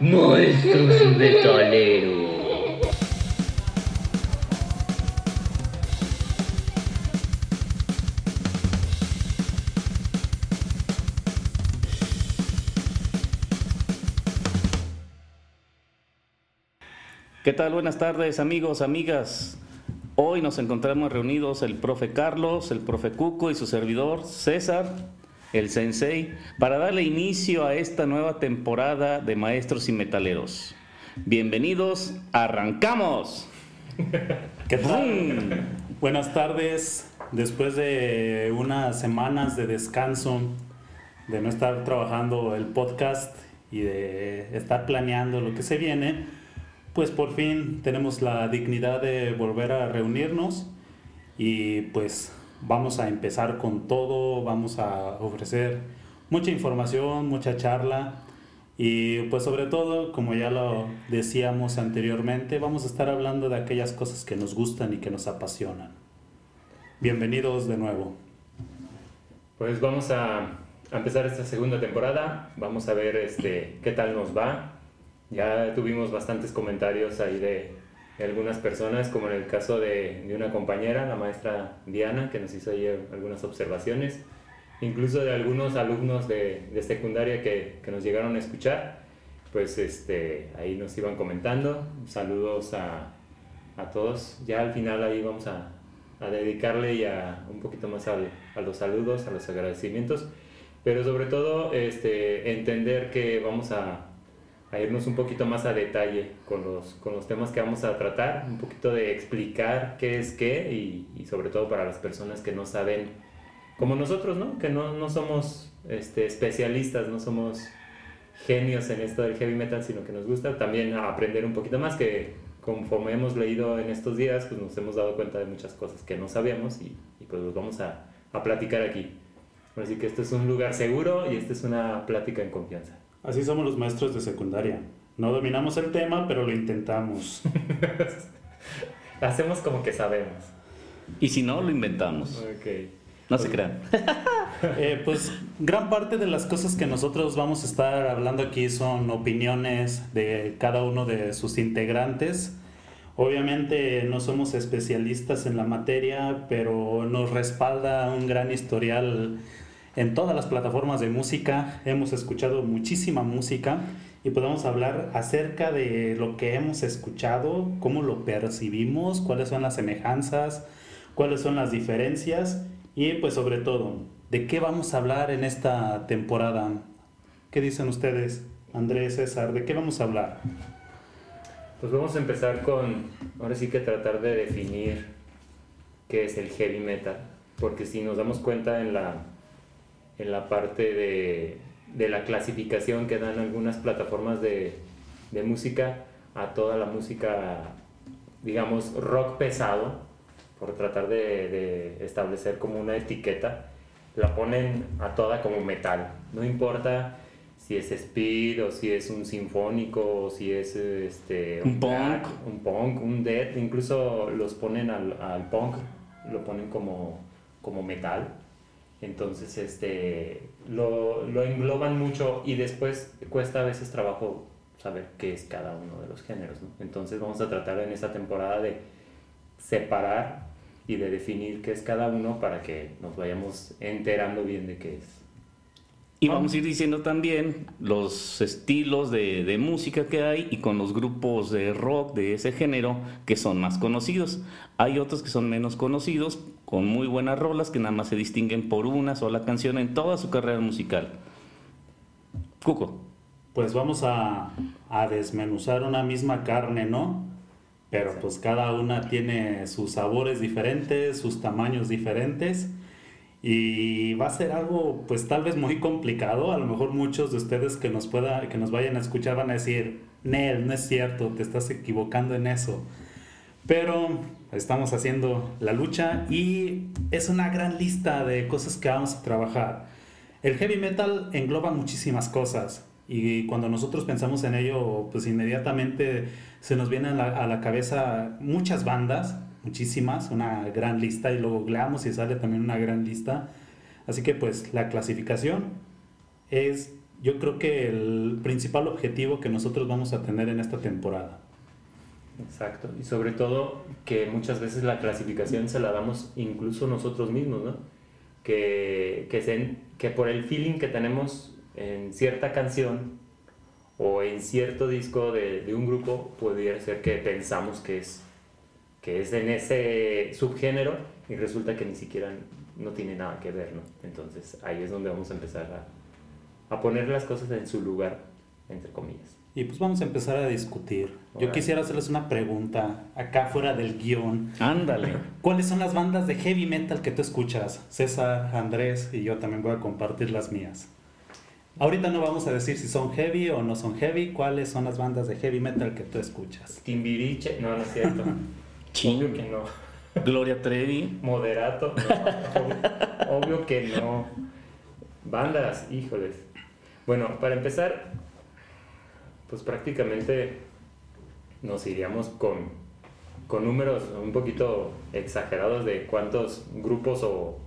Monstruos Metaleros. ¿Qué tal? Buenas tardes amigos, amigas. Hoy nos encontramos reunidos el profe Carlos, el profe Cuco y su servidor César, el sensei, para darle inicio a esta nueva temporada de Maestros y Metaleros. Bienvenidos, arrancamos. ¿Qué tal? Buenas tardes. Después de unas semanas de descanso, de no estar trabajando el podcast y de estar planeando lo que se viene, pues por fin tenemos la dignidad de volver a reunirnos y pues vamos a empezar con todo, vamos a ofrecer mucha información, mucha charla y pues sobre todo, como ya lo decíamos anteriormente, vamos a estar hablando de aquellas cosas que nos gustan y que nos apasionan. Bienvenidos de nuevo. Pues vamos a, empezar esta segunda temporada, vamos a ver este, qué tal nos va. Ya tuvimos bastantes comentarios ahí de, de algunas personas, como en el caso de, de, una compañera, la maestra Diana, que nos hizo ahí algunas observaciones, incluso de algunos alumnos de, de secundaria que, que, nos llegaron a escuchar, pues este, ahí nos iban comentando. Saludos a, a todos. Ya al final ahí vamos a, a dedicarle ya un poquito más al, a los saludos, a los agradecimientos, pero sobre todo este, entender que vamos a a irnos un poquito más a detalle con los, con los temas que vamos a tratar, un poquito de explicar qué es qué y, sobre todo para las personas que no saben, como nosotros, ¿no? Que no, no somos este, especialistas, no somos genios en esto del heavy metal, sino que nos gusta también aprender un poquito más, que conforme hemos leído en estos días, pues nos hemos dado cuenta de muchas cosas que no sabíamos y, y pues los vamos a, a platicar aquí. Así que este es un lugar seguro y esta es una plática en confianza. Así somos los maestros de secundaria. No dominamos el tema, pero lo intentamos. Hacemos como que sabemos. Y si no, lo inventamos. Okay. No se crean. eh, pues gran parte de las cosas que nosotros vamos a estar hablando aquí son opiniones de cada uno de sus integrantes. Obviamente no somos especialistas en la materia, pero nos respalda un gran historial en todas las plataformas de música, hemos escuchado muchísima música y podemos hablar acerca de lo que hemos escuchado, cómo lo percibimos, cuáles son las semejanzas, cuáles son las diferencias y pues sobre todo, de qué vamos a hablar en esta temporada. ¿Qué dicen ustedes, Andrés, César? ¿De qué vamos a hablar? Pues vamos a empezar con, ahora sí que tratar de definir qué es el heavy metal, porque si nos damos cuenta en la en la parte de, de, la clasificación que dan algunas plataformas de, de, música a toda la música, digamos, rock pesado, por tratar de, de, establecer como una etiqueta, la ponen a toda como metal. No importa si es speed o si es un sinfónico o si es este, un, un punk, un punk, un death, incluso los ponen al, al punk, lo ponen como, como metal entonces, este, lo, lo, engloban mucho y después cuesta a veces trabajo saber qué es cada uno de los géneros. ¿no? Entonces vamos a tratar en esta temporada de separar y de definir qué es cada uno para que nos vayamos enterando bien de qué es. Y vamos a ir diciendo también los estilos de, de, música que hay y con los grupos de rock de ese género que son más conocidos. Hay otros que son menos conocidos, con muy buenas rolas que nada más se distinguen por una sola canción en toda su carrera musical. Cuco. Pues vamos a, a desmenuzar una misma carne, ¿no? Pero pues cada una tiene sus sabores diferentes, sus tamaños diferentes y va a ser algo pues tal vez muy complicado, a lo mejor muchos de ustedes que nos pueda que nos vayan a escuchar van a decir, "Nel, no es cierto, te estás equivocando en eso." Pero estamos haciendo la lucha y es una gran lista de cosas que vamos a trabajar. El heavy metal engloba muchísimas cosas y cuando nosotros pensamos en ello, pues inmediatamente se nos vienen a la, cabeza muchas bandas, muchísimas, una gran lista y luego googleamos y sale también una gran lista. Así que pues la clasificación es yo creo que el principal objetivo que nosotros vamos a tener en esta temporada. Exacto, y sobre todo que muchas veces la clasificación se la damos incluso nosotros mismos, ¿no? Que, que, que por el feeling que tenemos en cierta canción o en cierto disco de, de un grupo, pudiera ser que pensamos que es, que es en ese subgénero y resulta que ni siquiera no tiene nada que ver, ¿no? Entonces ahí es donde vamos a empezar a, a poner las cosas en su lugar, entre comillas. Y pues vamos a empezar a discutir. Yo quisiera hacerles una pregunta acá fuera del guion. Ándale. ¿Cuáles son las bandas de heavy metal que tú escuchas? César, Andrés y yo también voy a compartir las mías. Ahorita no vamos a decir si son heavy o no son heavy. ¿Cuáles son las bandas de heavy metal que tú escuchas? Timbiriche, no, no es cierto. Obvio que no. Gloria Trevi. Moderato, obvio que no. Bandas, híjoles. Bueno, para empezar, pues prácticamente nos iríamos con, con números un poquito exagerados de cuántos grupos o,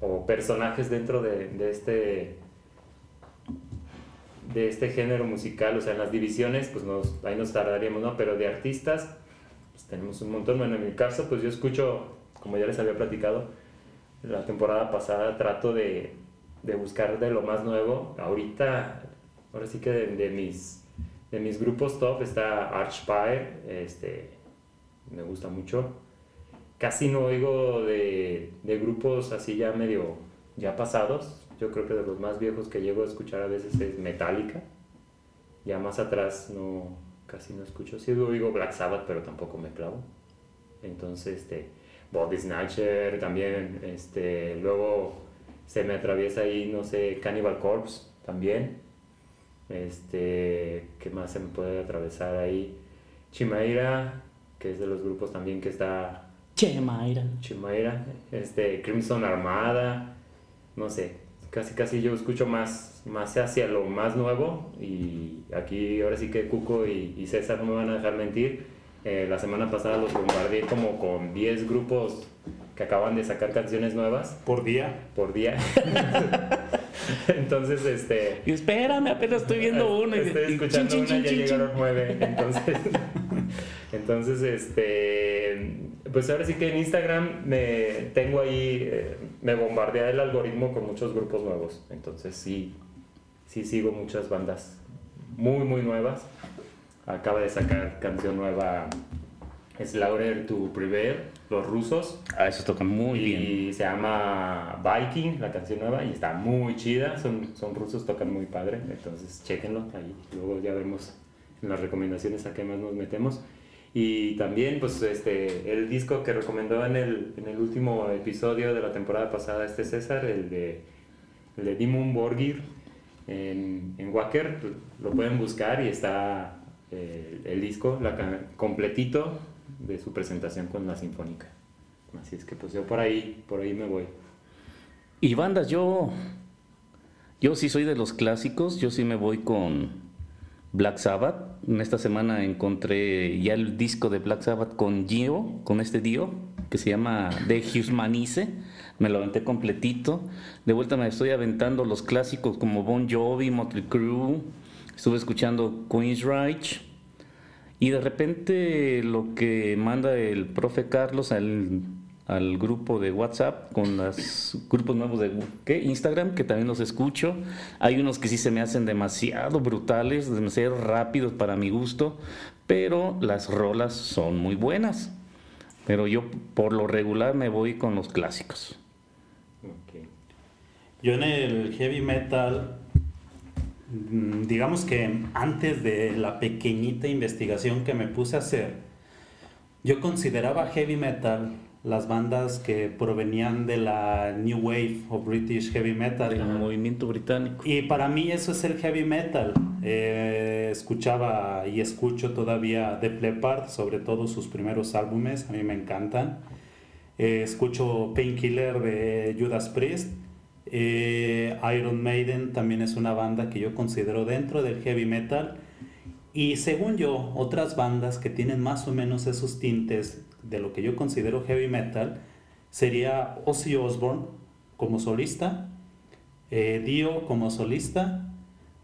o personajes dentro de, de, este de este género musical, o sea, en las divisiones, pues nos, ahí nos tardaríamos, ¿no? Pero de artistas, pues tenemos un montón. Bueno, en mi caso, pues yo escucho, como ya les había platicado, la temporada pasada trato de, de buscar de lo más nuevo. Ahorita, ahora sí que de mis de mis grupos top está Archpire, este, me gusta mucho. Casi no oigo de, de, grupos así ya medio ya pasados. Yo creo que de los más viejos que llego a escuchar a veces es Metallica. Ya más atrás no, casi no escucho. Sí oigo Black Sabbath, pero tampoco me clavo. Entonces, este, Body Snatcher también. Este, luego se me atraviesa ahí, no sé, Cannibal Corpse también. Este, ¿qué más se me puede atravesar ahí? Chimaira, que es de los grupos también que está. Chimaira. Chimaira, este, Crimson Armada, no sé, casi casi yo escucho más, más hacia lo más nuevo y aquí ahora sí que Cuco y, César no me van a dejar mentir. Eh, la semana pasada los bombardeé como con 10 grupos que acaban de sacar canciones nuevas. Por día. Por día. Entonces, este. Y espérame, apenas estoy viendo uno. Estoy escuchando una, ya llegaron nueve. Entonces, entonces, este. Pues ahora sí que en Instagram me tengo ahí, eh, me bombardea el algoritmo con muchos grupos nuevos. Entonces, sí, sí sigo muchas bandas muy, muy nuevas. Acaba de sacar canción nueva Slaughter to Prevail los rusos. Ah, eso toca muy bien. Y se llama Viking, la canción nueva, y está muy chida. Son, son rusos, tocan muy padre. Entonces, chequenlo ahí. Luego ya vemos en las recomendaciones a qué más nos metemos. Y también, pues, este, el disco que recomendó en el, en el último episodio de la temporada pasada este César, el de, el de Dimon Borgir en, en Wacker, lo pueden buscar y está el, el disco la, completito de su presentación con la Sinfónica. Así es que pues yo por ahí, por ahí me voy. Y bandas, yo, yo sí soy de los clásicos, yo sí me voy con Black Sabbath. En esta semana encontré ya el disco de Black Sabbath con Dio, con este Dio, que se llama The Humanice. Me lo aventé completito. De vuelta me estoy aventando los clásicos como Bon Jovi, Motley Crue. Estuve escuchando Queen's. Y de repente lo que manda el profe Carlos al, grupo de WhatsApp con los grupos nuevos de. Instagram, que también los escucho. Hay unos que sí se me hacen demasiado brutales, demasiado rápidos para mi gusto, pero las rolas son muy buenas. Pero yo por lo regular me voy con los clásicos. Yo en el heavy metal digamos que antes de la pequeñita investigación que me puse a hacer, yo consideraba heavy metal las bandas que provenían de la New Wave o British Heavy Metal. Del movimiento británico. Y para mí eso es el heavy metal. Eh, escuchaba y escucho todavía The Leppard, sobre todo sus primeros álbumes, a mí me encantan. Eh, escucho Painkiller de Judas Priest eh, Iron Maiden también es una banda que yo considero dentro del heavy metal. Y según yo, otras bandas que tienen más o menos esos tintes de lo que yo considero heavy metal sería Ozzy Osbourne como solista, eh, Dio como solista,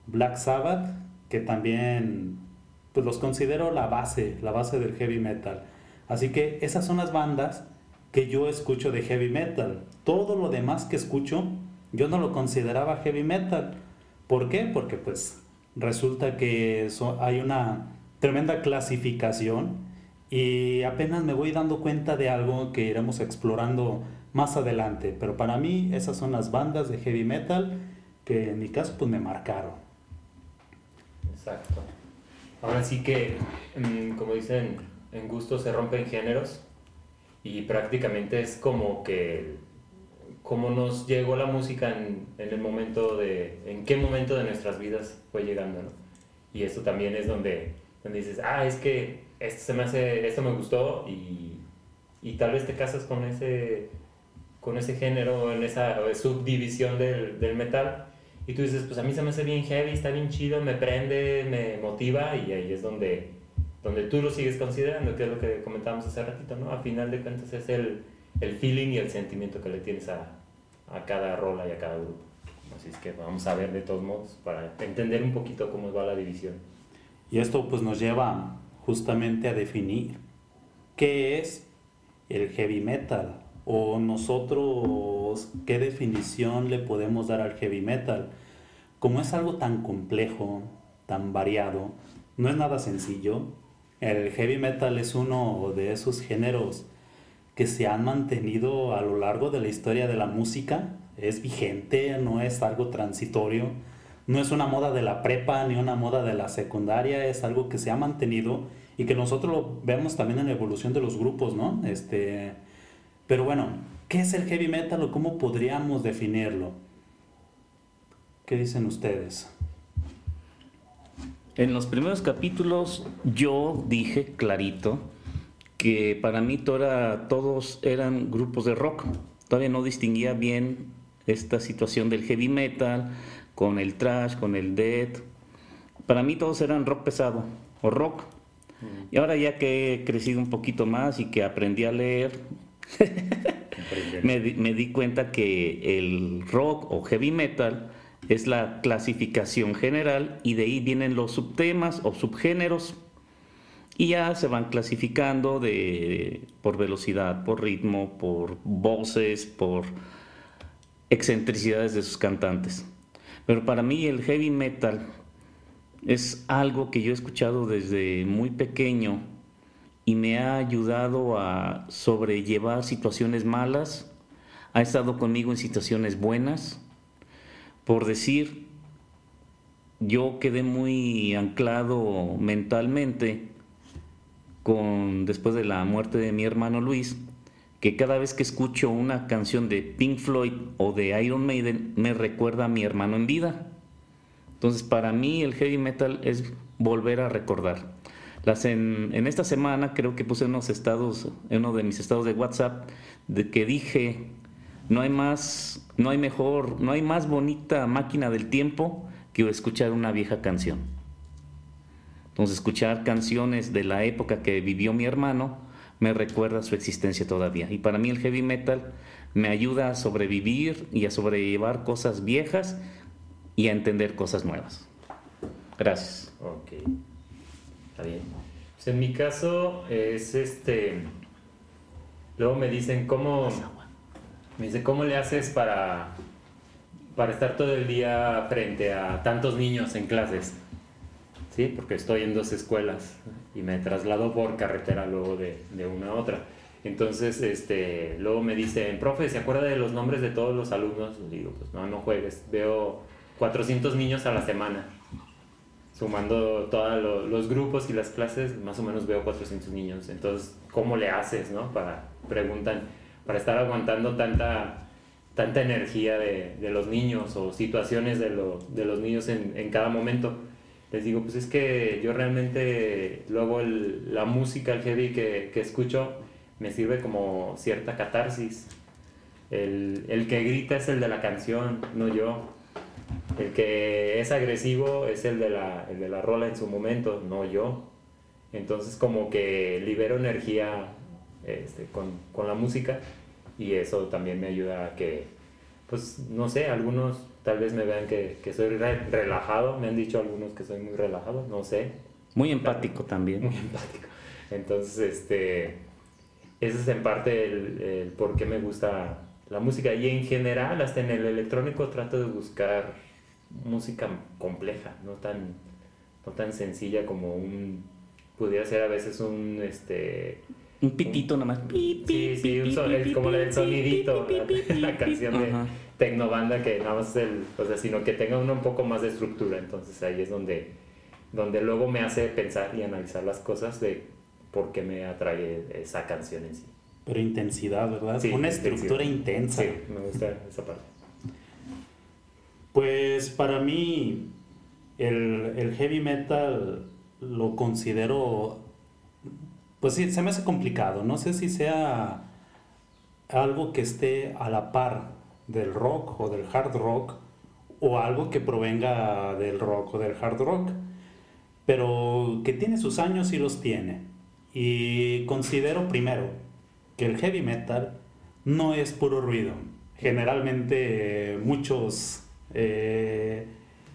Black Sabbath, que también pues los considero la base, la base del heavy metal. Así que esas son las bandas que yo escucho de heavy metal. Todo lo demás que escucho yo no lo consideraba heavy metal. ¿Por qué? Porque pues resulta que hay una tremenda clasificación y apenas me voy dando cuenta de algo que iremos explorando más adelante. Pero para mí esas son las bandas de heavy metal que en mi caso pues me marcaron. Exacto. Ahora sí que, mm, como dicen, en gusto se rompen géneros y prácticamente es como que cómo nos llegó la música en, en, el momento de, en qué momento de nuestras vidas fue llegando, ¿no? Y esto también es donde, donde dices, ah, es que esto se me hace, esto me gustó y, y tal vez te casas con ese, con ese género, en esa subdivisión del, del metal y tú dices, pues a mí se me hace bien heavy, está bien chido, me prende, me motiva y ahí es donde, donde tú lo sigues considerando, que es lo que comentábamos hace ratito, ¿no? A final de cuentas es el, el feeling y el sentimiento que le tienes a, a cada rola y a cada grupo. Así es que vamos a ver de todos modos para entender un poquito cómo va la división. Y esto pues nos lleva justamente a definir qué es el heavy metal o nosotros qué definición le podemos dar al heavy metal. Como es algo tan complejo, tan variado, no es nada sencillo. El heavy metal es uno de esos géneros que se han mantenido a lo largo de la historia de la música. Es vigente, no es algo transitorio. No es una moda de la prepa ni una moda de la secundaria, es algo que se ha mantenido y que nosotros lo vemos también en la evolución de los grupos, ¿no? Este, pero bueno, ¿qué es el heavy metal o cómo podríamos definirlo? ¿Qué dicen ustedes? En los primeros capítulos yo dije clarito que para mí todos eran grupos de rock. Todavía no distinguía bien esta situación del heavy metal con el trash, con el death. Para mí todos eran rock pesado o rock. Mm. Y ahora ya que he crecido un poquito más y que aprendí a leer, me, di cuenta que el rock o heavy metal es la clasificación general y de ahí vienen los subtemas o subgéneros y ya se van clasificando de, por velocidad, por ritmo, por voces, por excentricidades de sus cantantes. Pero para mí el heavy metal es algo que yo he escuchado desde muy pequeño y me ha ayudado a sobrellevar situaciones malas, ha estado conmigo en situaciones buenas. Por decir, yo quedé muy anclado mentalmente con después de la muerte de mi hermano Luis, que cada vez que escucho una canción de Pink Floyd o de Iron Maiden me recuerda a mi hermano en vida. Entonces, para mí el heavy metal es volver a recordar. Las en, esta semana creo que puse unos estados, en uno de mis estados de WhatsApp, de que dije, no hay más, no hay mejor, no hay más bonita máquina del tiempo que escuchar una vieja canción. Entonces escuchar canciones de la época que vivió mi hermano me recuerda su existencia todavía. Y para mí el heavy metal me ayuda a sobrevivir y a sobrellevar cosas viejas y a entender cosas nuevas. Gracias. Okay. Está bien. Pues en mi caso es este. Luego me dicen cómo. Me dice, ¿cómo le haces para, para estar todo el día frente a tantos niños en clases? Sí, porque estoy en dos escuelas y me traslado por carretera luego de, de una a otra. Entonces, este, luego me dicen, profe, ¿se acuerda de los nombres de todos los alumnos? digo, pues no, no juegues. Veo 400 niños a la semana sumando todos los grupos y las clases, más o menos veo 400 niños. Entonces, ¿cómo le haces, no? Para, preguntan, para estar aguantando tanta, tanta energía de, de los niños o situaciones de, lo, de los niños en, en, cada momento. Les digo, pues es que yo realmente luego la música, el heavy que, que, escucho, me sirve como cierta catarsis. El, el que grita es el de la canción, no yo. El que es agresivo es el de la, el de la rola en su momento, no yo. Entonces como que libero energía este, con, con, la música y eso también me ayuda a que pues no sé, algunos tal vez me vean que, que soy relajado, me han dicho algunos que soy muy relajado, no sé. Muy empático también. Muy empático. Entonces, este, ese es en parte el, el por qué me gusta la música. Y en general, hasta en el electrónico trato de buscar música compleja, no tan, no tan sencilla como un, pudiera ser a veces un, este... Un pitito nomás. Sí, sí, un como el sonidito, la, canción de tecnobanda que nada más el, o sea, sino que tenga uno un poco más de estructura. Entonces ahí es donde, donde luego me hace pensar y analizar las cosas de por qué me atrae esa canción en sí. Pero intensidad, ¿verdad? Una estructura intensa. Sí, me gusta esa parte. Pues para mí el, heavy metal lo considero, pues sí, se me hace complicado. No sé si sea algo que esté a la par del rock o del hard rock o algo que provenga del rock o del hard rock, pero que tiene sus años y los tiene. Y considero primero que el heavy metal no es puro ruido. Generalmente muchos eh,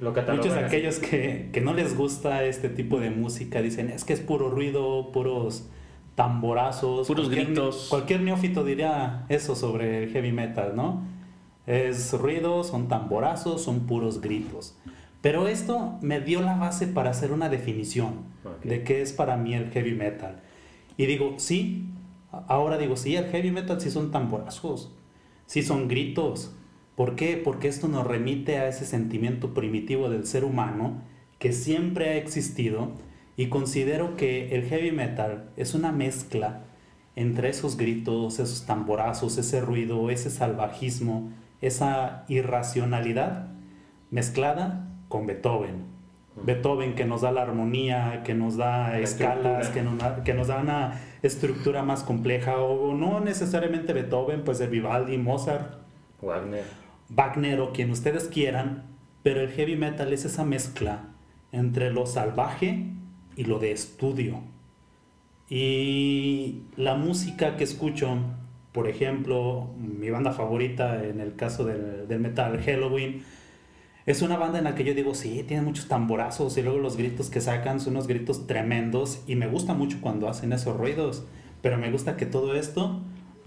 muchos de aquellos que, no les gusta este tipo de música dicen, es que es puro ruido, puros tamborazos. Puros gritos. Cualquier neófito diría eso sobre el heavy metal, ¿no? Es ruido, son tamborazos, son puros gritos. Pero esto me dio la base para hacer una definición de qué es para mí el heavy metal. Y digo, sí, ahora digo, sí, el heavy metal sí son tamborazos, sí son gritos, ¿Por qué? Porque esto nos remite a ese sentimiento primitivo del ser humano que siempre ha existido y considero que el heavy metal es una mezcla entre esos gritos, esos tamborazos, ese ruido, ese salvajismo, esa irracionalidad mezclada con Beethoven. Beethoven que nos da la armonía, que nos da escalas, que nos, que nos, da una estructura más compleja, o no necesariamente Beethoven, pues de Vivaldi, Mozart. Wagner. Wagner o quien ustedes quieran, pero el heavy metal es esa mezcla entre lo salvaje y lo de estudio. Y la música que escucho, por ejemplo, mi banda favorita en el caso del, metal, Halloween, es una banda en la que yo digo, sí, tiene muchos tamborazos y luego los gritos que sacan son unos gritos tremendos y me gusta mucho cuando hacen esos ruidos, pero me gusta que todo esto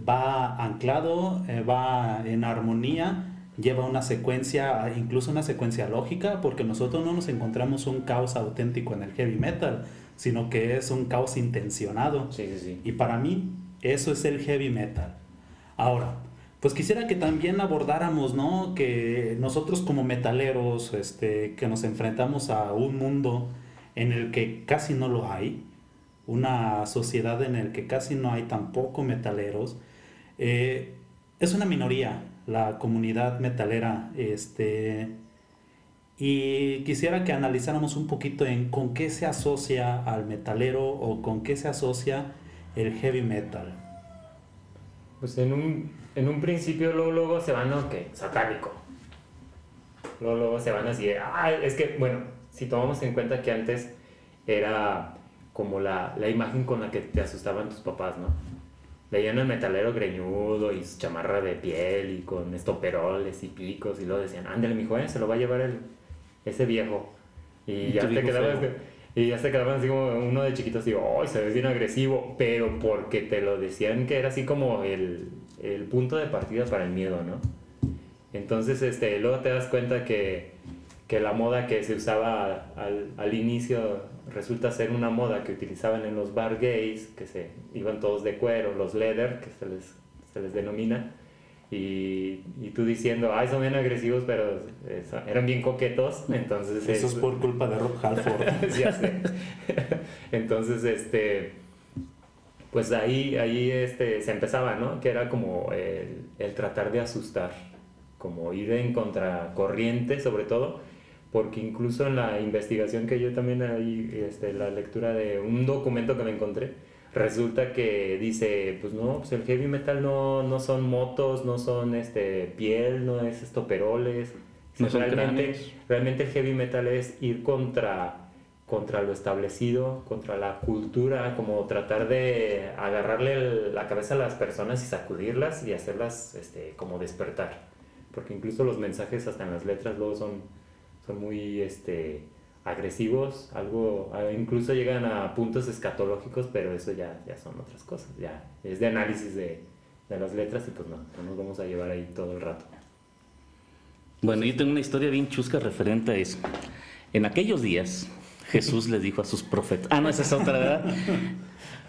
va anclado, eh, va en armonía lleva una secuencia, incluso una secuencia lógica, porque nosotros no nos encontramos un caos auténtico en el heavy metal, sino que es un caos intencionado. Y para mí, eso es el heavy metal. Ahora, pues quisiera que también abordáramos, ¿no? Que nosotros como metaleros, este, que nos enfrentamos a un mundo en el que casi no lo hay, una sociedad en el que casi no hay tampoco metaleros, eh, es una minoría, la comunidad metalera. Este, y quisiera que analizáramos un poquito en con qué se asocia al metalero o con qué se asocia el heavy metal. Pues en un, en un principio luego, luego se van, que Satánico. Luego, luego se van así, ah, es que, bueno, si tomamos en cuenta que antes era como la, la imagen con la que te asustaban tus papás, ¿no? veían al metalero greñudo y su chamarra de piel y con estoperoles y picos y luego decían, ándale mi joven, se lo va a llevar el, ese viejo. Y, ya te quedabas, y ya se quedaban así como uno de chiquitos digo, ¡ay, se ve bien agresivo! Pero porque te lo decían que era así como el, el punto de partida para el miedo, ¿no? Entonces, este, luego te das cuenta que, que la moda que se usaba al, al inicio resulta ser una moda que utilizaban en los bar gays, que se iban todos de cuero, los leather, que se les, se les denomina, y, y, tú diciendo, ay, son bien agresivos, pero eran bien coquetos, entonces... Eso es, por culpa de Rob Halford. ya sé. entonces, este... Pues ahí, ahí este, se empezaba, ¿no? Que era como el, el tratar de asustar, como ir en contracorriente sobre todo, porque incluso en la investigación que yo también ahí, este, la lectura de un documento que me encontré, resulta que dice, pues no, pues el heavy metal no, no son motos, no son este, piel, no es estoperoles. No realmente, realmente el heavy metal es ir contra, contra lo establecido, contra la cultura, como tratar de agarrarle la cabeza a las personas y sacudirlas y hacerlas este, como despertar. porque incluso los mensajes hasta en las letras luego son, son muy este, agresivos, algo, incluso llegan a puntos escatológicos, pero eso ya, ya son otras cosas, ya es de análisis de, de las letras y pues no, no nos vamos a llevar ahí todo el rato. Bueno, yo tengo una historia bien chusca referente a eso. En aquellos días, Jesús le dijo a sus profetas, ah, no, esa es otra, ¿verdad?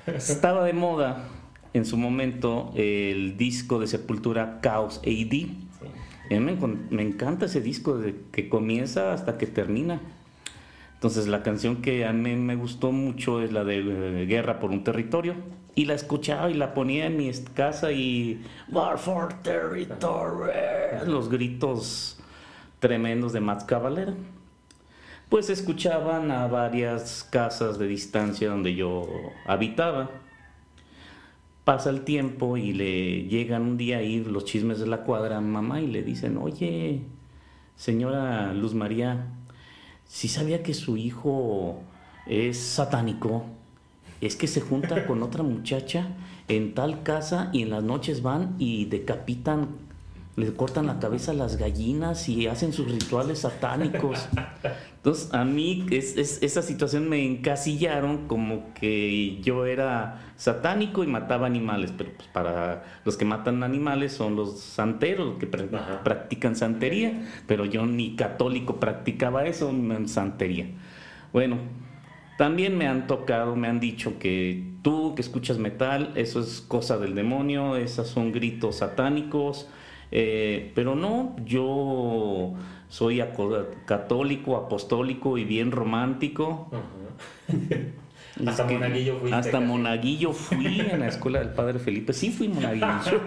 Estaba de moda en su momento el disco de Sepultura Chaos AD. A mí me, encanta ese disco de que comienza hasta que termina. Entonces la canción que a mí me gustó mucho es la de eh, Guerra por un territorio. Y la escuchaba y la ponía en mi casa y War for Territory. Los gritos tremendos de Matt Cavalera. Pues escuchaban a varias casas de distancia donde yo habitaba. Pasa el tiempo y le llegan un día ahí los chismes de la cuadra a mamá y le dicen, oye, señora Luz María, si sabía que su hijo es satánico, es que se junta con otra muchacha en tal casa y en las noches van y decapitan le cortan la cabeza a las gallinas y hacen sus rituales satánicos. Entonces, a mí es, esa situación me encasillaron como que yo era satánico y mataba animales, pero pues para los que matan animales son los santeros, los que practican santería, pero yo ni católico practicaba eso, en santería. Bueno, también me han tocado, me han dicho que tú que escuchas metal, eso es cosa del demonio, esos son gritos satánicos eh, pero no, yo soy católico, apostólico y bien romántico. hasta monaguillo fui. Hasta monaguillo fui en la escuela del padre Felipe. Sí fui monaguillo.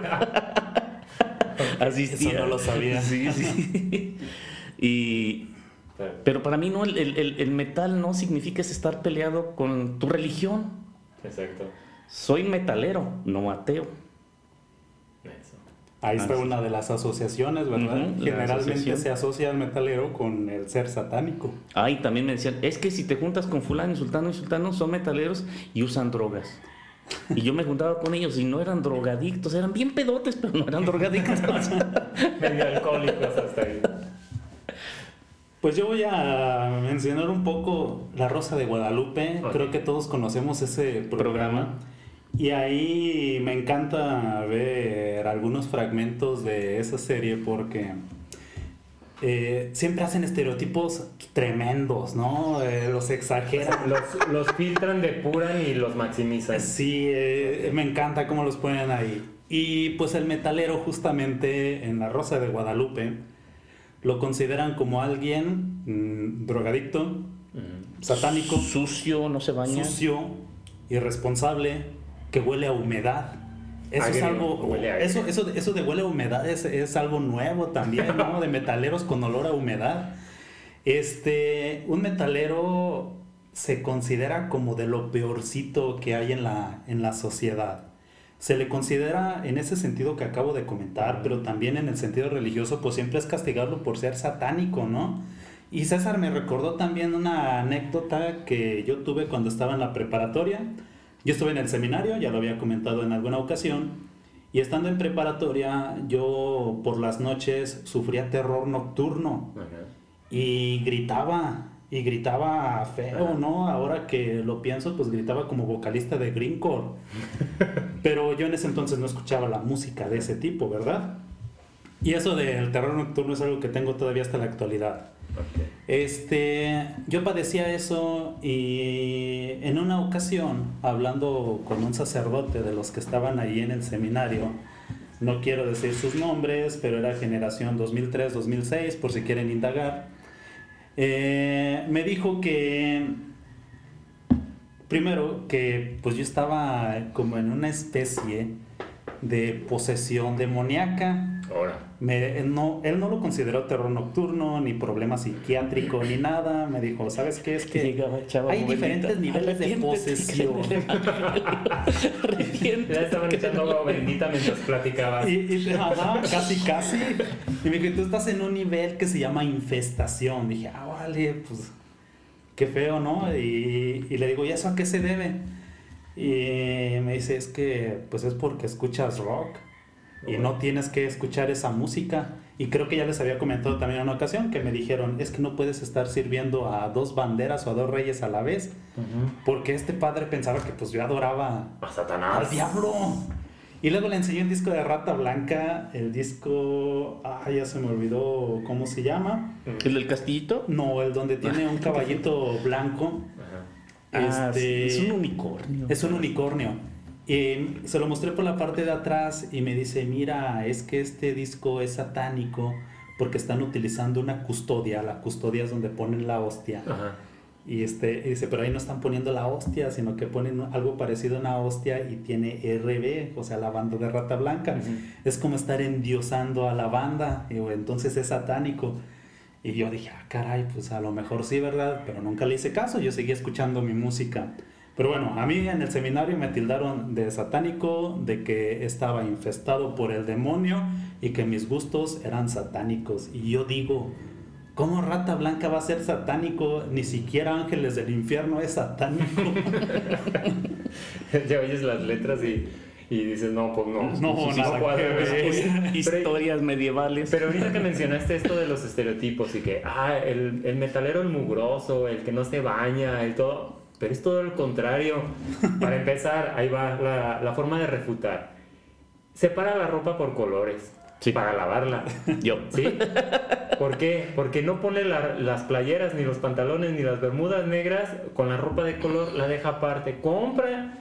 Asistía. Eso no lo sabía. Sí, sí. Y, pero para mí no, el, el, el, metal no significa estar peleado con tu religión. Exacto. Soy metalero, no ateo. Ahí está una de las asociaciones, ¿verdad? Generalmente se asocia al metalero con el ser satánico. Ah, y también me decían, es que si te juntas con fulano y sultano y sultano son metaleros y usan drogas. Y yo me juntaba con ellos y no eran drogadictos, eran bien pedotes, pero no eran drogadictos. Medio alcohólicos hasta ahí. Pues yo voy a mencionar un poco La Rosa de Guadalupe. Creo que todos conocemos ese programa. Y ahí me encanta ver algunos fragmentos de esa serie porque eh, siempre hacen estereotipos tremendos, ¿no? Eh, los exageran. Los, los, filtran, depuran y los maximizan. Sí, eh, me encanta cómo los ponen ahí. Y pues el metalero justamente en La Rosa de Guadalupe lo consideran como alguien mm, drogadicto, satánico. Sucio, no se baña. Sucio, irresponsable que huele a humedad. Eso es algo. Eso, eso, eso de huele a humedad es, es algo nuevo también, ¿no? De metaleros con olor a humedad. Este. Un metalero se considera como de lo peorcito que hay en la, en la sociedad. Se le considera en ese sentido que acabo de comentar, pero también en el sentido religioso, pues siempre es castigarlo por ser satánico, ¿no? Y César me recordó también una anécdota que yo tuve cuando estaba en la preparatoria yo estuve en el seminario, ya lo había comentado en alguna ocasión, y estando en preparatoria, yo por las noches sufría terror nocturno y gritaba, y gritaba feo, ¿no? Ahora que lo pienso, pues gritaba como vocalista de Greencore. Pero yo en ese entonces no escuchaba la música de ese tipo, ¿verdad? Y eso del terror nocturno es algo que tengo todavía hasta la actualidad. Este, yo padecía eso y en una ocasión, hablando con un sacerdote de los que estaban ahí en el seminario, no quiero decir sus nombres, pero era generación 2003-2006, por si quieren indagar, eh, me dijo que, primero, que pues yo estaba como en una especie de posesión demoníaca. Ahora. Me, no, él no lo consideró terror nocturno, ni problema psiquiátrico, ni nada. Me dijo, ¿sabes qué? Es que hay diferentes niveles de posesión. ya estaban echando agua bendita mientras platicabas. Y, casi, casi. Y me dijo, tú estás en un nivel que se llama infestación. Dije, ah, vale, pues qué feo, ¿no? Y, y le digo, ¿y eso a qué se debe? Y me dice, es que pues es porque escuchas rock y no tienes que escuchar esa música. Y creo que ya les había comentado también en una ocasión que me dijeron, es que no puedes estar sirviendo a dos banderas o a dos reyes a la vez, porque este padre pensaba que pues yo adoraba a Satanás. Al diablo. Y luego le enseñé un disco de Rata Blanca, el disco, ah, ya se me olvidó cómo se llama. ¿El del castillito? No, el donde tiene un caballito blanco. Ah, este, es un unicornio. Es un unicornio. Y se lo mostré por la parte de atrás y me dice, mira, es que este disco es satánico porque están utilizando una custodia. La custodia es donde ponen la hostia. Y, este, dice, pero ahí no están poniendo la hostia, sino que ponen algo parecido a una hostia y tiene RB, o sea, la banda de Rata Blanca. Es como estar endiosando a la banda, y, entonces es satánico. Y yo dije, ah, caray, pues a lo mejor sí, ¿verdad? Pero nunca le hice caso, yo seguía escuchando mi música. Pero bueno, a mí en el seminario me tildaron de satánico, de que estaba infestado por el demonio y que mis gustos eran satánicos. Y yo digo, ¿cómo Rata Blanca va a ser satánico? Ni siquiera Ángeles del Infierno es satánico. ya oyes las letras y, dices, no, pues no. No, no, Historias medievales. Pero ahorita que mencionaste esto de los estereotipos y que, ah, el, el metalero, el mugroso, el que no se baña, el todo pero es todo lo contrario. Para empezar, ahí va la, forma de refutar. Separa la ropa por colores. Para lavarla. Yo. ¿Sí? ¿Por qué? Porque no pone las playeras, ni los pantalones, ni las bermudas negras con la ropa de color, la deja aparte. Compra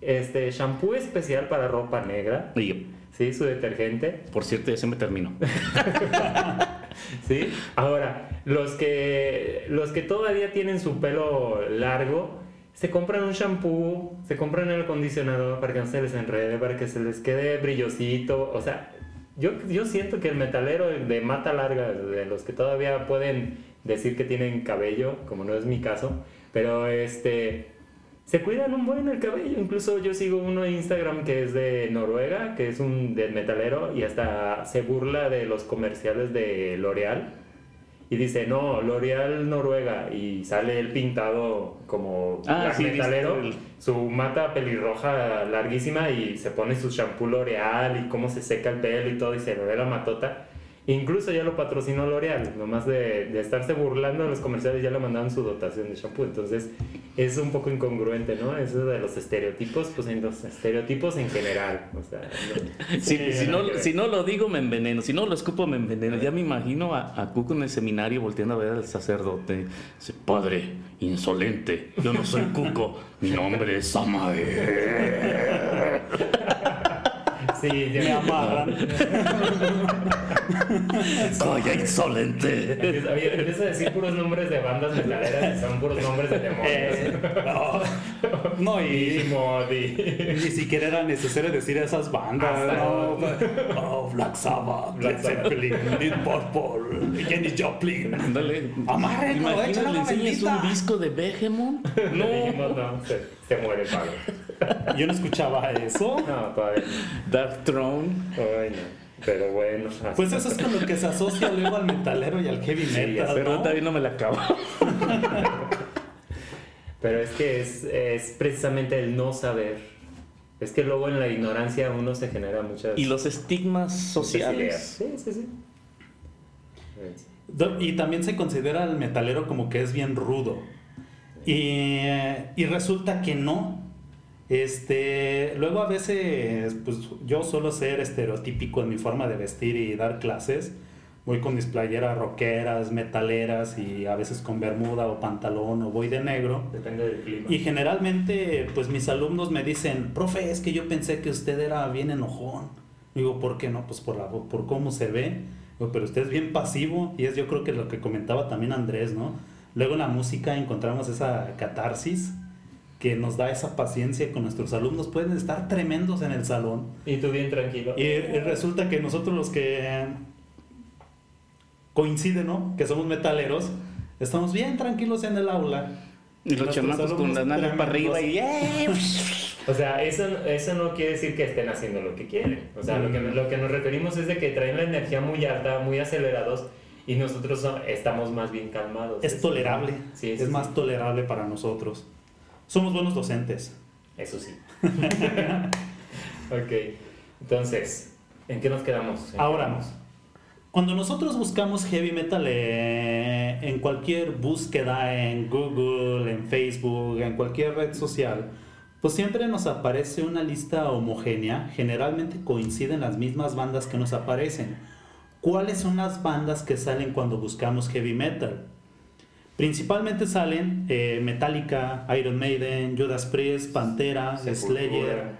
este shampoo especial para ropa negra. Y Sí, su detergente. Por cierto, ya se me terminó. sí. Ahora, los que, los que todavía tienen su pelo largo, se compran un shampoo, se compran el acondicionador para que no se les enrede, para que se les quede brillosito. O sea, yo, yo siento que el metalero de mata larga, de los que todavía pueden decir que tienen cabello, como no es mi caso, pero este se cuidan un buen el cabello. Incluso yo sigo uno en Instagram que es de Noruega, que es un metalero y hasta se burla de los comerciales de L'Oreal. Y dice, no, L'Oreal Noruega. Y sale el pintado como ah, metalero, su mata pelirroja larguísima y se pone su shampoo L'Oreal y cómo se seca el pelo y todo y se le ve la matota. Incluso ya lo patrocinó L'Oreal, nomás de, de, estarse burlando de los comerciales ya le mandaban su dotación de shampoo. Entonces es un poco incongruente, ¿no? Eso de los estereotipos, pues en los estereotipos en general. O sea, si, no, si no lo digo me enveneno, si no lo escupo me enveneno. Ya me imagino a, a Cuco en el seminario volteando a ver al sacerdote. Dice, padre, insolente, yo no soy Cuco, mi nombre es Samael. Sí, me amarran. Soy insolente. Empieza a decir puros nombres de bandas metaleras y son puros nombres de demonios. Eh, no, y, ni siquiera era necesario decir esas bandas. No, oh, Black Sabbath, Black Zeppelin, Deep Purple, Jenny Joplin. Ándale. Amárrenlo, Imagínate, le enseñas un disco de Behemoth. No, no, no, se, se muere Pablo. Yo no escuchaba eso. No, todavía Dark Throne. Ay, no. Pero bueno. Pues eso es con lo que se asocia luego al metalero y al heavy metal. pero todavía no me la acabo. pero es que es, es precisamente el no saber. Es que luego en la ignorancia uno se genera muchas... Y los estigmas sociales. Sí, sí, sí. Y también se considera al metalero como que es bien rudo. Y, y resulta que no. Este, luego a veces, pues yo suelo ser estereotípico en mi forma de vestir y dar clases. Voy con mis playeras rockeras, metaleras y a veces con bermuda o pantalón o voy de negro. Depende del clima. Y generalmente, pues mis alumnos me dicen, profe, es que yo pensé que usted era bien enojón. Digo, ¿por qué no? Pues por, la, por cómo se ve. pero usted es bien pasivo y es yo creo que lo que comentaba también Andrés, ¿no? Luego en la música encontramos esa catarsis que nos da esa paciencia con nuestros alumnos. Pueden estar tremendos en el salón. Y tú bien tranquilo. Y, resulta que nosotros los que coinciden, ¿no? Que somos metaleros, estamos bien tranquilos en el aula. Y los chamacos con la nalga para arriba y... O sea, eso, eso no quiere decir que estén haciendo lo que quieren. O sea, lo, que, lo que nos referimos es de que traen la energía muy alta, muy acelerados, y nosotros estamos más bien calmados. Es, tolerable. Sí, es más tolerable para nosotros. Somos buenos docentes. Eso sí. ok. Entonces, ¿en qué nos quedamos? Ahora, Cuando nosotros buscamos heavy metal eh, en cualquier búsqueda, en Google, en Facebook, en cualquier red social, pues siempre nos aparece una lista homogénea, generalmente coinciden las mismas bandas que nos aparecen. ¿Cuáles son las bandas que salen cuando buscamos heavy metal? Principalmente salen eh, Metallica, Iron Maiden, Judas Priest, Pantera, Slayer,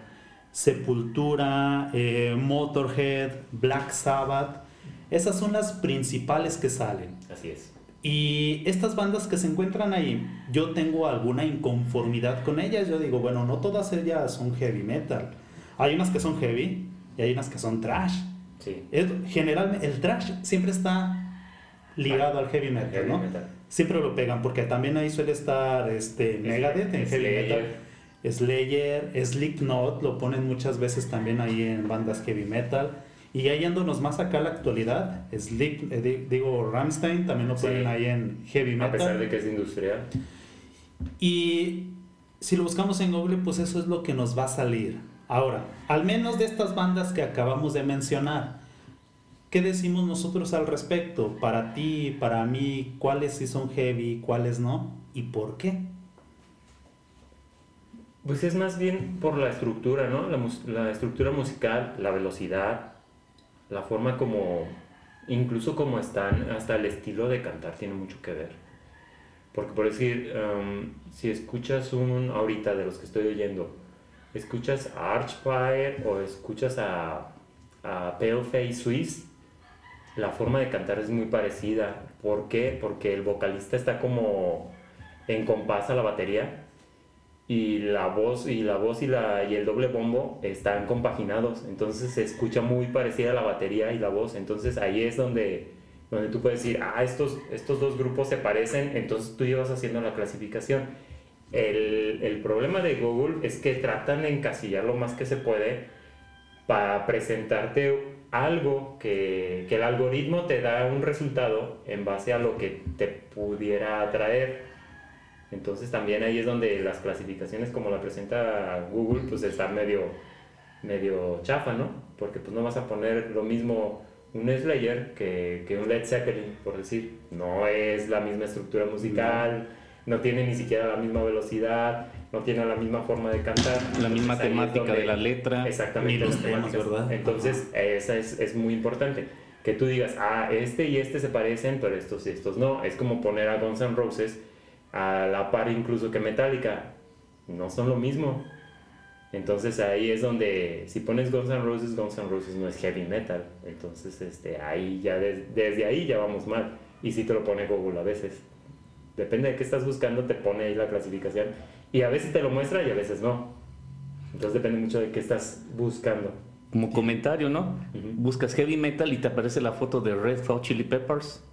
Sepultura, eh, Motorhead, Black Sabbath. Esas son las principales que salen. Así es. Y estas bandas que se encuentran ahí, yo tengo alguna inconformidad con ellas. Yo digo, bueno, no todas ellas son heavy metal. Hay unas que son heavy y hay unas que son trash. Sí. generalmente el trash siempre está ligado al heavy metal, ¿no? Siempre lo pegan porque también ahí suele estar este Megadeth en heavy metal. Slayer, Slipknot lo ponen muchas veces también ahí en bandas heavy metal. Y ya yéndonos más acá a la actualidad, Sleep, eh, digo, Ramstein también lo ponen ahí en heavy metal. A pesar de que es industrial. Y si lo buscamos en Google, pues eso es lo que nos va a salir. Ahora, al menos de estas bandas que acabamos de mencionar, ¿qué decimos nosotros al respecto? Para ti, para mí, ¿cuáles sí son heavy, cuáles no? ¿Y por qué? Pues es más bien por la estructura, ¿no? La, estructura musical, la velocidad, la forma como, incluso como están, hasta el estilo de cantar tiene mucho que ver. Porque por decir, um, si escuchas un, ahorita de los que estoy oyendo, escuchas Archfire o escuchas a, a Paleface Swiss, la forma de cantar es muy parecida. ¿Por qué? Porque el vocalista está como en compás a la batería y la voz y la voz y la y el doble bombo están compaginados entonces se escucha muy parecida la batería y la voz entonces ahí es donde donde tú puedes decir ah estos estos dos grupos se parecen entonces tú llevas haciendo la clasificación el, el problema de Google es que tratan de encasillar lo más que se puede para presentarte algo que, que el algoritmo te da un resultado en base a lo que te pudiera atraer entonces también ahí es donde las clasificaciones como la presenta Google pues está medio, medio chafa, ¿no? Porque pues no vas a poner lo mismo un Slayer que, que un Led Zeppelin, por decir. No es la misma estructura musical, no, tiene ni siquiera la misma velocidad, no tiene la misma forma de cantar. La misma temática de la letra. Exactamente. Los temas, ¿verdad? Entonces, esa es, es muy importante. Que tú digas, ah, este y este se parecen, pero estos y estos no. Es como poner a Guns N' Roses a la par incluso que Metallica, no son lo mismo. Entonces ahí es donde, si pones Guns N' Roses, Guns N' Roses no es heavy metal. Entonces este, ahí ya desde ahí ya vamos mal. Y si te lo pone Google a veces. Depende de qué estás buscando, te pone ahí la clasificación. Y a veces te lo muestra y a veces no. Entonces depende mucho de qué estás buscando. Como comentario, ¿no? Buscas heavy metal y te aparece la foto de Red Hot Chili Peppers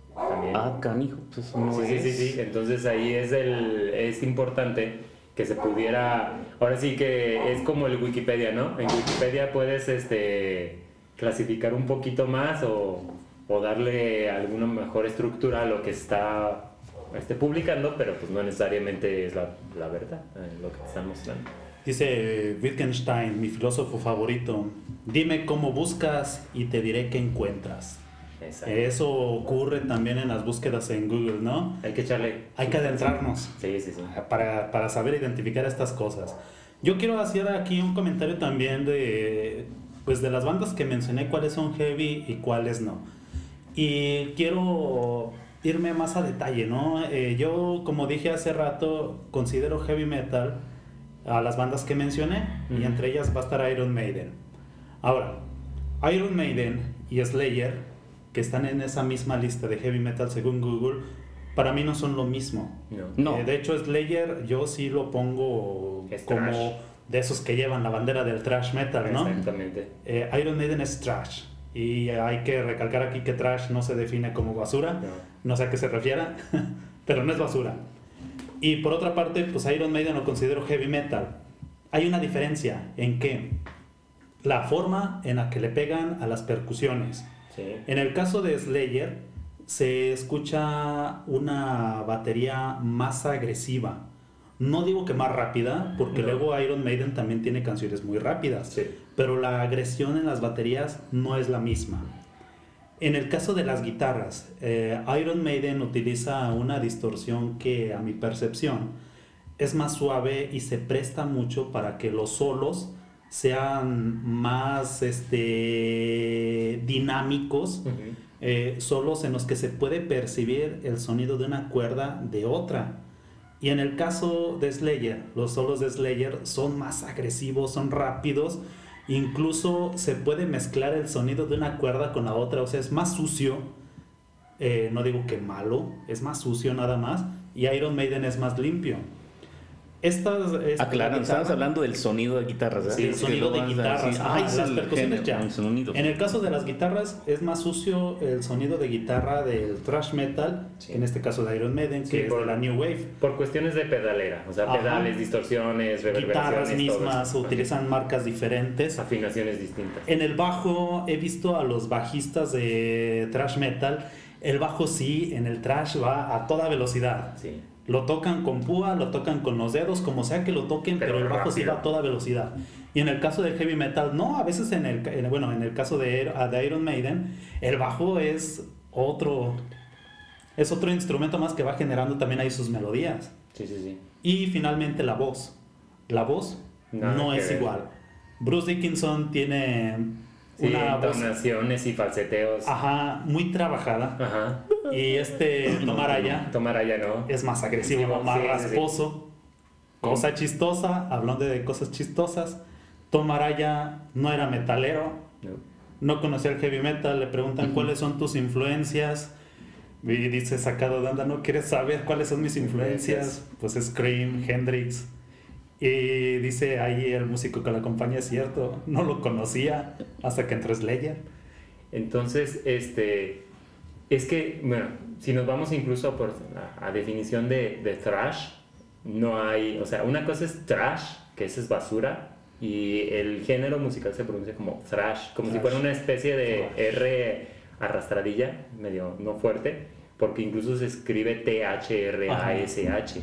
Ah, canijo, pues sí, sí, sí, Entonces ahí es, el, es importante que se pudiera, ahora sí que es como el Wikipedia, ¿no? En Wikipedia puedes este, clasificar un poquito más o, o darle alguna mejor estructura a lo que está esté publicando, pero pues no necesariamente es la, la verdad eh, lo que te están mostrando. Dice Wittgenstein, mi filósofo favorito, dime cómo buscas y te diré qué encuentras. Eso ocurre también en las búsquedas en Google, ¿no? Hay que echarle. Hay que adentrarnos. Sí, sí, sí. Para, para saber identificar estas cosas. Yo quiero hacer aquí un comentario también de, pues de las bandas que mencioné, cuáles son heavy y cuáles no. Y quiero irme más a detalle, ¿no? Eh, yo, como dije hace rato, considero heavy metal a las bandas que mencioné y entre ellas va a estar Iron Maiden. Ahora, Iron Maiden y Slayer que están en esa misma lista de heavy metal según Google, para mí no son lo mismo. No. Eh, de hecho, Slayer yo sí lo pongo como de esos que llevan la bandera del trash metal, ¿no? Exactamente. Eh, Iron Maiden es trash. Y hay que recalcar aquí que trash no se define como basura. No, no sé a qué se refiera, pero no es basura. Y por otra parte, pues Iron Maiden lo considero heavy metal. Hay una diferencia en que la forma en la que le pegan a las percusiones, en el caso de Slayer, se escucha una batería más agresiva. No digo que más rápida, porque luego Iron Maiden también tiene canciones muy rápidas, pero la agresión en las baterías no es la misma. En el caso de las guitarras, eh, Iron Maiden utiliza una distorsión que a mi percepción es más suave y se presta mucho para que los solos sean más este, dinámicos, eh, solos en los que se puede percibir el sonido de una cuerda de otra. Y en el caso de Slayer, los solos de Slayer son más agresivos, son rápidos, incluso se puede mezclar el sonido de una cuerda con la otra, o sea, es más sucio, eh, no digo que malo, es más sucio nada más, y Iron Maiden es más limpio. Estas, Aclaran, estamos hablando del sonido de guitarras. Sí, el sonido de guitarras. Ah, las percusiones ya. En el caso de las guitarras es más sucio el sonido de guitarra del thrash metal, en este caso de Iron Maiden, que es de la New Wave. Por cuestiones de pedalera, o sea, pedales, distorsiones, reverberaciones. Guitarras mismas, utilizan marcas diferentes. Afinaciones distintas. En el bajo he visto a los bajistas de thrash metal. El bajo sí, en el thrash va a toda velocidad. Sí. Lo tocan con púa, lo tocan con los dedos, como sea que lo toquen, pero, el bajo sí va a toda velocidad. Y en el caso del heavy metal, no, a veces en el, bueno, en el caso de, de Iron Maiden, el bajo es otro, es otro instrumento más que va generando también ahí sus melodías. Sí, sí, sí. Y finalmente la voz. La voz no es igual. Bruce Dickinson tiene una entonaciones y falseteos. Ajá, muy trabajada. Ajá. Y este Tomaraya. Tomaraya no. Es más agresivo, más rasposo. Cosa chistosa, hablando de cosas chistosas. Tomaraya no era metalero. No. conocía el heavy metal. Le preguntan cuáles son tus influencias. Y dice sacado de onda, ¿no quieres saber cuáles son mis influencias? Pues Scream, Hendrix. Y dice ahí el músico que la acompaña, es cierto, no lo conocía hasta que entró Slayer. Entonces, este, es que, bueno, si nos vamos incluso por, a, definición de, de, thrash, no hay, o sea, una cosa es trash, que eso es basura, y el género musical se pronuncia como thrash, como si fuera una especie de R arrastradilla, medio no fuerte, porque incluso se escribe T-H-R-A-S-H.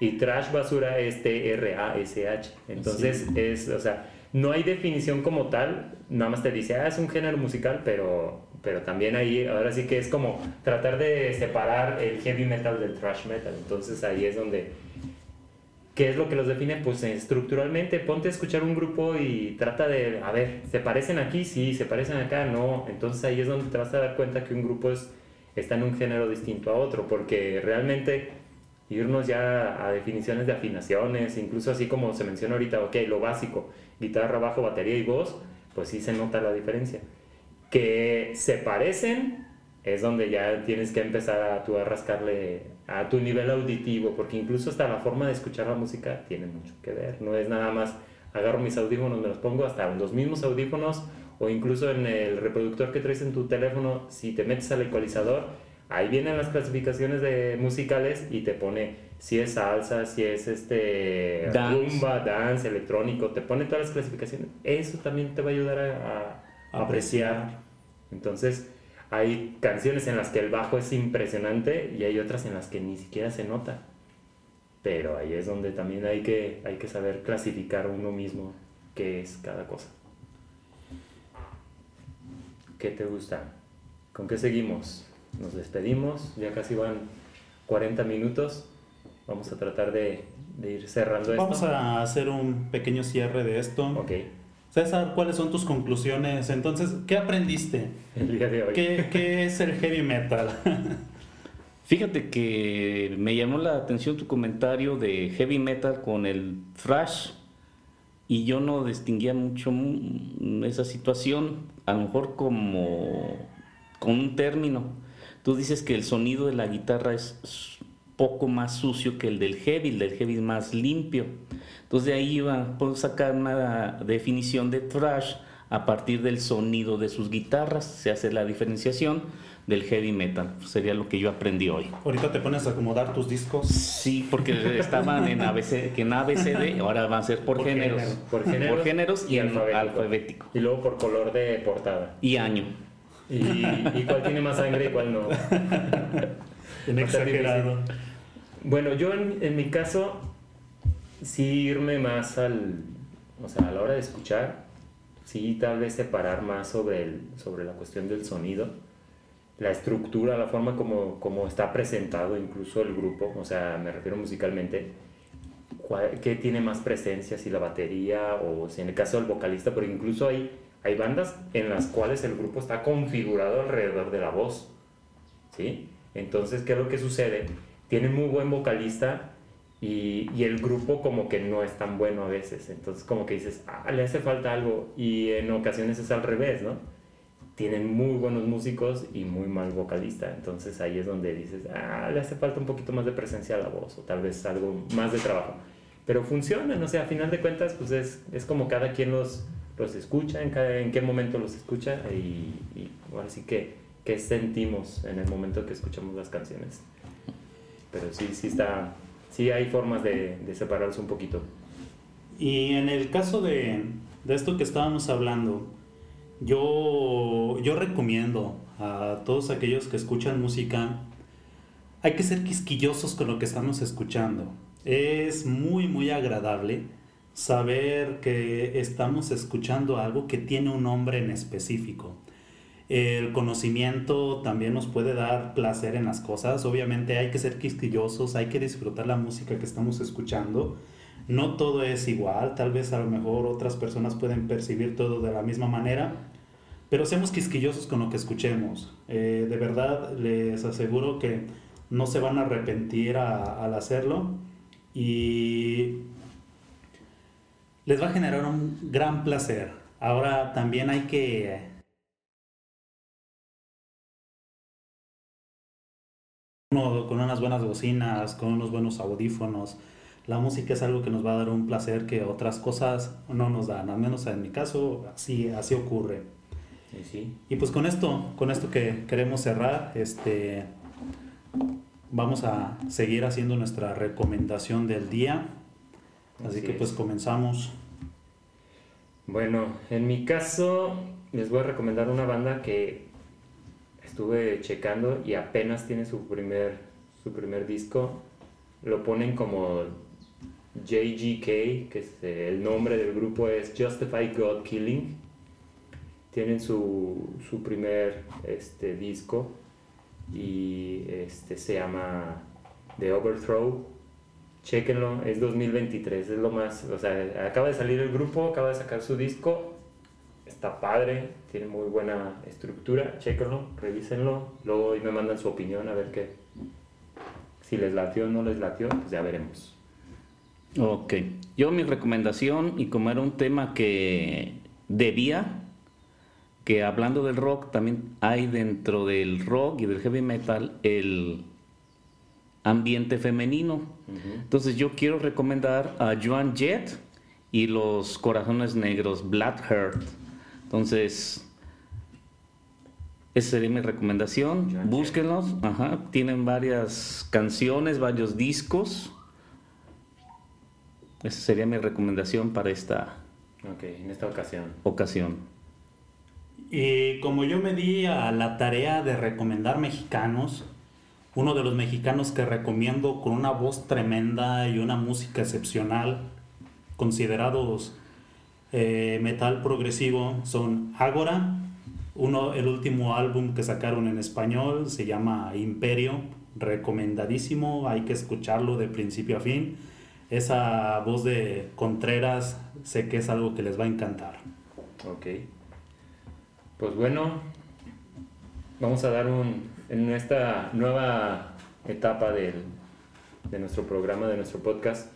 Y trash basura es T-R-A-S-H. Entonces, es, o sea, no hay definición como tal, nada más te dice, ah, es un género musical, pero, pero también ahí, ahora sí que es como tratar de separar el heavy metal del thrash metal. Entonces ahí es donde, ¿qué es lo que los define? Pues estructuralmente, ponte a escuchar un grupo y trata de, a ver, ¿se parecen aquí? Sí, ¿se parecen acá? No. Entonces ahí es donde te vas a dar cuenta que un grupo es, está en un género distinto a otro, porque realmente irnos ya a definiciones de afinaciones, incluso así como se menciona ahorita, ok, lo básico, guitarra, bajo, batería y voz, pues sí se nota la diferencia. Que se parecen es donde ya tienes que empezar a, tú a rascarle a tu nivel auditivo, porque incluso hasta la forma de escuchar la música tiene mucho que ver, no es nada más agarro mis audífonos, me los pongo hasta los mismos audífonos o incluso en el reproductor que traes en tu teléfono, si te metes al ecualizador, ahí vienen las clasificaciones de musicales y te pone si es salsa, si es este rumba, dance, electrónico, te pone todas las clasificaciones. Eso también te va a ayudar a, apreciar. Entonces, hay canciones en las que el bajo es impresionante y hay otras en las que ni siquiera se nota. Pero ahí es donde también hay que, hay que saber clasificar uno mismo qué es cada cosa. ¿Qué te gusta? ¿Con qué seguimos? Nos despedimos, ya casi van 40 minutos. Vamos a tratar de, ir cerrando esto. Vamos a hacer un pequeño cierre de esto. Ok. César, ¿cuáles son tus conclusiones? Entonces, ¿qué aprendiste? El día de hoy. ¿Qué, es el heavy metal? Fíjate que me llamó la atención tu comentario de heavy metal con el thrash y yo no distinguía mucho esa situación, a lo mejor como con un término. Tú dices que el sonido de la guitarra es poco más sucio que el del heavy, el del heavy es más limpio. Entonces de ahí iba, puedo sacar una definición de thrash a partir del sonido de sus guitarras, se hace la diferenciación del heavy metal. Sería lo que yo aprendí hoy. Ahorita te pones a acomodar tus discos. Sí, porque estaban en ABC, que en ABCD, ahora van a ser por, géneros, Por géneros. Por géneros y, alfabético. Y luego por color de portada. Y año. Y, cuál tiene más sangre y cuál no. En exagerado. Bueno, yo en, mi caso, sí irme más al, o sea, a la hora de escuchar, sí tal vez separar más sobre, el, sobre la cuestión del sonido, la estructura, la forma como, como está presentado incluso el grupo, o sea, me refiero musicalmente, qué tiene más presencia, si la batería o si en el caso del vocalista, pero incluso hay, hay bandas en las cuales el grupo está configurado alrededor de la voz, ¿sí? Entonces, ¿qué es lo que sucede? Tienen muy buen vocalista y, el grupo como que no es tan bueno a veces, entonces como que dices, ah, le hace falta algo y en ocasiones es al revés, ¿no? Tienen muy buenos músicos y muy mal vocalista, entonces ahí es donde dices, ah, le hace falta un poquito más de presencia a la voz o tal vez algo más de trabajo pero funcionan, o sea, a final de cuentas, pues es, es como cada quien los, los escucha, en, cada, en qué momento los escucha y, y así que qué sentimos en el momento que escuchamos las canciones. Pero sí, sí está, sí hay formas de, de separarse un poquito. Y en el caso de, de esto que estábamos hablando, yo, yo recomiendo a todos aquellos que escuchan música, hay que ser quisquillosos con lo que estamos escuchando. Es muy, muy agradable saber que estamos escuchando algo que tiene un nombre en específico. El conocimiento también nos puede dar placer en las cosas. Obviamente hay que ser quisquillosos, hay que disfrutar la música que estamos escuchando. No todo es igual, tal vez a lo mejor otras personas pueden percibir todo de la misma manera, pero seamos quisquillosos con lo que escuchemos. Eh, de verdad les aseguro que no se van a arrepentir al hacerlo y les va a generar un gran placer. Ahora también hay que con unas buenas bocinas, con unos buenos audífonos. La música es algo que nos va a dar un placer que otras cosas no nos dan, al menos en mi caso así, así ocurre. Y pues con esto, con esto que queremos cerrar, este, vamos a seguir haciendo nuestra recomendación del día. Así, que pues comenzamos. Bueno, en mi caso les voy a recomendar una banda que estuve checando y apenas tiene su primer, su primer disco. Lo ponen como JGK, que es eh, el nombre del grupo es Justify God Killing. Tienen su, su primer este, disco y este se llama The Overthrow. Chequenlo, es 2023, es lo más, o sea, acaba de salir el grupo, acaba de sacar su disco, está padre, tiene muy buena estructura, chequenlo, revísenlo, luego me mandan su opinión a ver qué, si les latió o no les latió, pues ya veremos. Ok, yo mi recomendación, y como era un tema que debía que hablando del rock, también hay dentro del rock y del heavy metal el ambiente femenino. Entonces yo quiero recomendar a Joan Jett y los Corazones Negros, Black Heart. Entonces, esa sería mi recomendación. Búsquenlos. Tienen varias canciones, varios discos. Esa sería mi recomendación para esta, en esta ocasión. ocasión. Y como yo me di a la tarea de recomendar mexicanos, uno de los mexicanos que recomiendo con una voz tremenda y una música excepcional, considerados eh, metal progresivo, son Ágora, uno, el último álbum que sacaron en español se llama Imperio, recomendadísimo, hay que escucharlo de principio a fin. Esa voz de Contreras sé que es algo que les va a encantar. Ok. Pues bueno, vamos a dar un, en esta nueva etapa del, de nuestro programa, de nuestro podcast,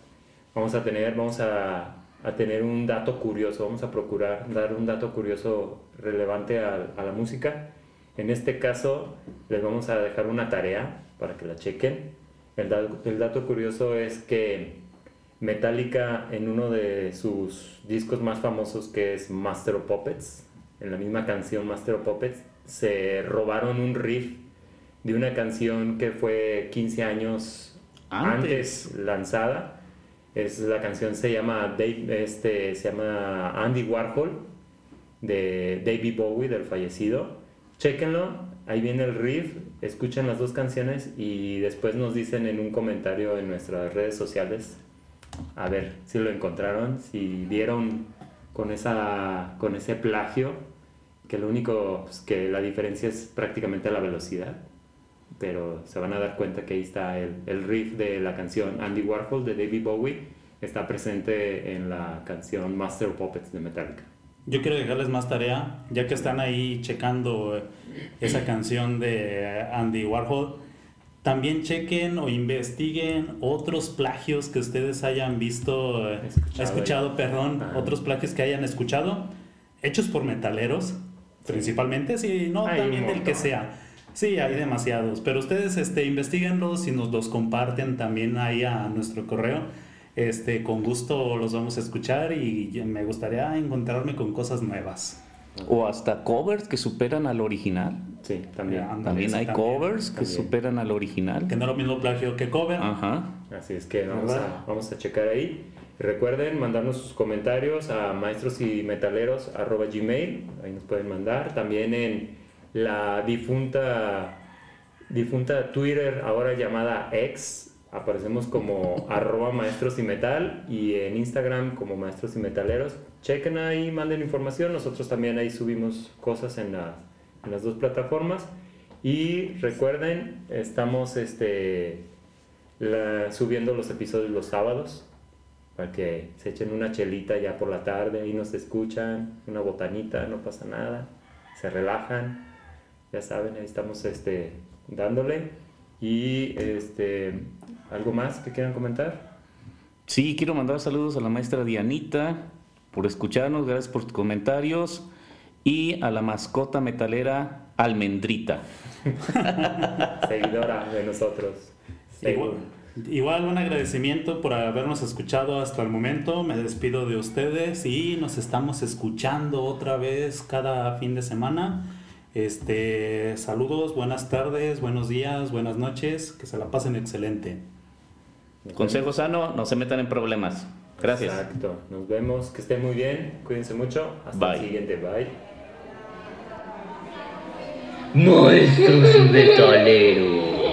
vamos a tener, vamos a, a, tener un dato curioso, vamos a procurar dar un dato curioso relevante a, a la música. En este caso, les vamos a dejar una tarea para que la chequen. El, el dato curioso es que Metallica en uno de sus discos más famosos que es Master of Puppets, en la misma canción Master of Puppets, se robaron un riff de una canción que fue 15 años antes, lanzada. Es, la canción se llama, Dave, este, se llama Andy Warhol, de David Bowie, del fallecido. Chequenlo, ahí viene el riff, escuchen las dos canciones y después nos dicen en un comentario en nuestras redes sociales a ver si lo encontraron, si vieron con, esa, con ese plagio que lo único, pues, que la diferencia es prácticamente la velocidad, pero se van a dar cuenta que ahí está el, el riff de la canción Andy Warhol de David Bowie, está presente en la canción Master of Puppets de Metallica. Yo quiero dejarles más tarea, ya que están ahí checando esa canción de Andy Warhol. También chequen o investiguen otros plagios que ustedes hayan visto, escuchado, escuchado perdón, otros plagios que hayan escuchado, hechos por metaleros, principalmente, sí, no, también del que sea. Sí, hay demasiados, pero ustedes este, investiguenlos y nos los comparten también ahí a nuestro correo este, con gusto los vamos a escuchar y me gustaría encontrarme con cosas nuevas. O hasta covers que superan al original. Sí, también. también hay covers que superan al original. Que no es lo mismo plagio que cover. Ajá. Así es que vamos a, vamos a, checar ahí. Recuerden mandarnos sus comentarios a maestros y metaleros gmail. Ahí nos pueden mandar. También en la difunta, difunta Twitter, ahora llamada X, Aparecemos como arroba maestros y metal y en Instagram como maestros y metaleros. Chequen ahí, manden información. Nosotros también ahí subimos cosas en, las dos plataformas. Y recuerden, estamos este, subiendo los episodios los sábados para que se echen una chelita ya por la tarde y nos escuchan, una botanita, no pasa nada, se relajan, ya saben, ahí estamos este, dándole. Y este, ¿Algo más que quieran comentar? Sí, quiero mandar saludos a la maestra Dianita por escucharnos, gracias por tus comentarios. Y a la mascota metalera Almendrita. Seguidora de nosotros. Igual, un agradecimiento por habernos escuchado hasta el momento. Me despido de ustedes y nos estamos escuchando otra vez cada fin de semana. Este, saludos, buenas tardes, buenos días, buenas noches, que se la pasen excelente. Consejo sano, no se metan en problemas. Gracias. Exacto. Nos vemos. Que estén muy bien. Cuídense mucho. Hasta el siguiente. Bye. Maestros metaleros.